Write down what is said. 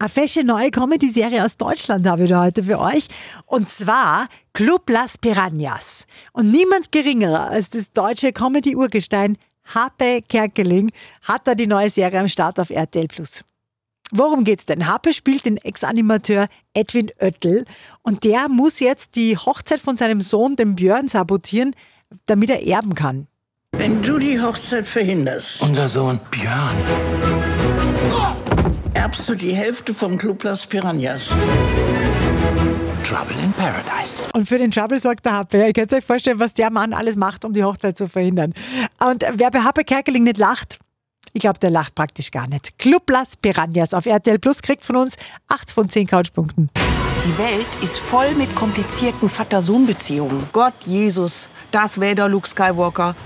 Eine fesche neue Comedy-Serie aus Deutschland habe ich da heute für euch. Und zwar Club Las Piranhas. Und niemand geringerer als das deutsche Comedy-Urgestein Hape Kerkeling hat da die neue Serie am Start auf RTL Plus. Worum geht's denn? Hape spielt den Ex-Animateur Edwin Oettel und der muss jetzt die Hochzeit von seinem Sohn, dem Björn, sabotieren, damit er erben kann. Wenn du die Hochzeit verhinderst, Unser Sohn Björn. Erbst du die Hälfte vom Club Las Piranhas. Trouble in Paradise. Und für den Trouble sorgt der Happe. Ihr könnt euch vorstellen, was der Mann alles macht, um die Hochzeit zu verhindern. Und wer bei Happe Kerkeling nicht lacht, ich glaube, der lacht praktisch gar nicht. Club Las Piranhas auf RTL Plus kriegt von uns 8 von 10 Couchpunkten. Die Welt ist voll mit komplizierten Vater-Sohn-Beziehungen. Gott, Jesus, Darth Vader, Luke Skywalker.